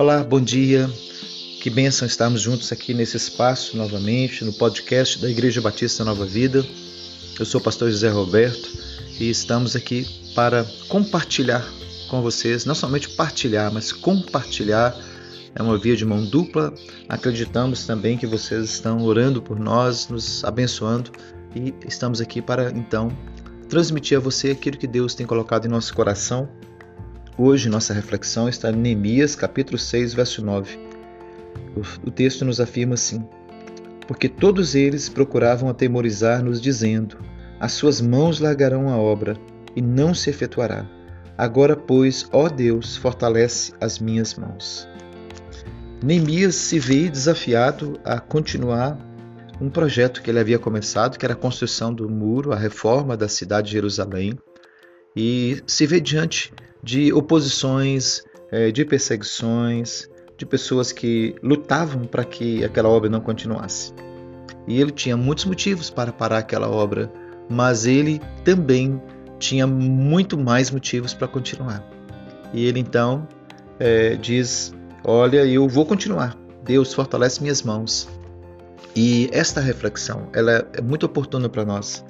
Olá, bom dia. Que bênção estarmos juntos aqui nesse espaço novamente, no podcast da Igreja Batista Nova Vida. Eu sou o pastor José Roberto e estamos aqui para compartilhar com vocês, não somente partilhar, mas compartilhar. É uma via de mão dupla. Acreditamos também que vocês estão orando por nós, nos abençoando e estamos aqui para então transmitir a você aquilo que Deus tem colocado em nosso coração. Hoje nossa reflexão está em Neemias, capítulo 6, verso 9 o texto nos afirma assim: Porque todos eles procuravam atemorizar-nos, dizendo: As suas mãos largarão a obra, e não se efetuará. Agora, pois, ó Deus, fortalece as minhas mãos. Neemias se vê desafiado a continuar um projeto que ele havia começado, que era a construção do muro, a reforma da cidade de Jerusalém, e se vê diante de oposições, eh, de perseguições, de pessoas que lutavam para que aquela obra não continuasse. E ele tinha muitos motivos para parar aquela obra, mas ele também tinha muito mais motivos para continuar. E ele então é, diz: Olha, eu vou continuar. Deus fortalece minhas mãos. E esta reflexão ela é muito oportuna para nós,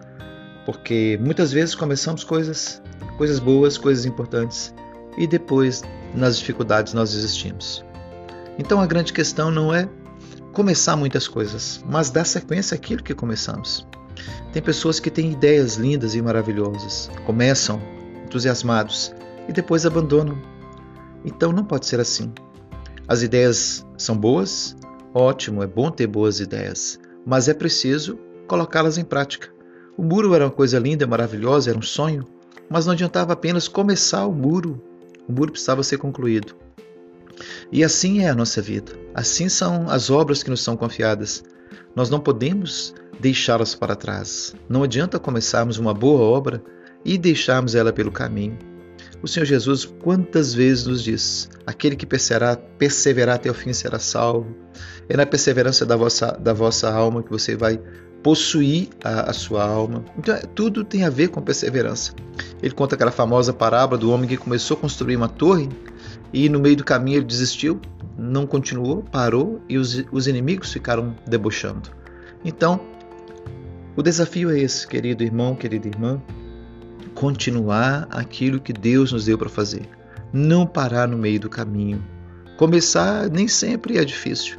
porque muitas vezes começamos coisas, coisas boas, coisas importantes, e depois nas dificuldades nós desistimos. Então a grande questão não é começar muitas coisas, mas dar sequência àquilo que começamos. Tem pessoas que têm ideias lindas e maravilhosas, começam entusiasmados e depois abandonam. Então não pode ser assim. As ideias são boas, ótimo, é bom ter boas ideias, mas é preciso colocá-las em prática. O muro era uma coisa linda, maravilhosa, era um sonho, mas não adiantava apenas começar o muro. O muro precisava ser concluído. E assim é a nossa vida. Assim são as obras que nos são confiadas. Nós não podemos deixá-las para trás. Não adianta começarmos uma boa obra e deixarmos ela pelo caminho. O Senhor Jesus quantas vezes nos diz: aquele que perseverar, perseverar até o fim será salvo. É na perseverança da vossa, da vossa alma que você vai possuir a, a sua alma. Então, é, tudo tem a ver com perseverança. Ele conta aquela famosa parábola do homem que começou a construir uma torre e no meio do caminho ele desistiu, não continuou, parou e os, os inimigos ficaram debochando. Então, o desafio é esse, querido irmão, querida irmã, continuar aquilo que Deus nos deu para fazer, não parar no meio do caminho. Começar nem sempre é difícil,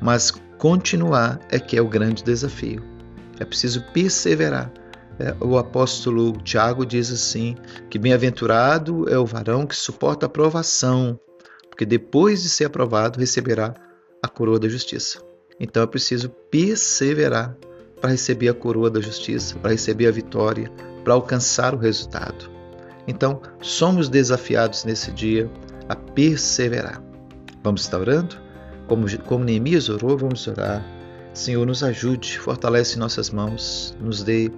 mas continuar é que é o grande desafio. É preciso perseverar. É, o apóstolo Tiago diz assim: que bem-aventurado é o varão que suporta a provação, porque depois de ser aprovado receberá a coroa da justiça. Então é preciso perseverar para receber a coroa da justiça, para receber a vitória, para alcançar o resultado. Então, somos desafiados nesse dia a perseverar. Vamos estar orando? Como, como Neemias orou, vamos orar. Senhor, nos ajude, fortalece nossas mãos, nos dê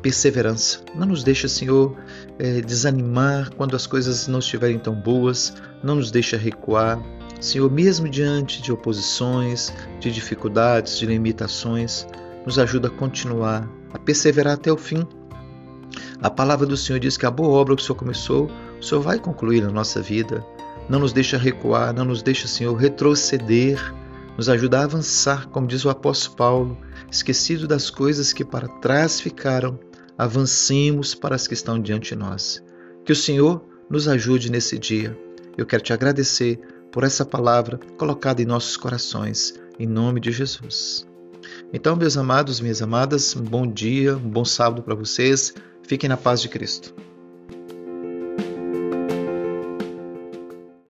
perseverança. Não nos deixa, Senhor, é, desanimar quando as coisas não estiverem tão boas, não nos deixa recuar. Senhor, mesmo diante de oposições, de dificuldades, de limitações, nos ajuda a continuar, a perseverar até o fim. A palavra do Senhor diz que a boa obra que o Senhor começou, o Senhor vai concluir na nossa vida. Não nos deixa recuar, não nos deixa, Senhor, retroceder, nos ajuda a avançar, como diz o apóstolo Paulo, esquecido das coisas que para trás ficaram avancemos para as que estão diante de nós. Que o Senhor nos ajude nesse dia. Eu quero te agradecer por essa palavra colocada em nossos corações, em nome de Jesus. Então, meus amados, minhas amadas, um bom dia, um bom sábado para vocês. Fiquem na paz de Cristo.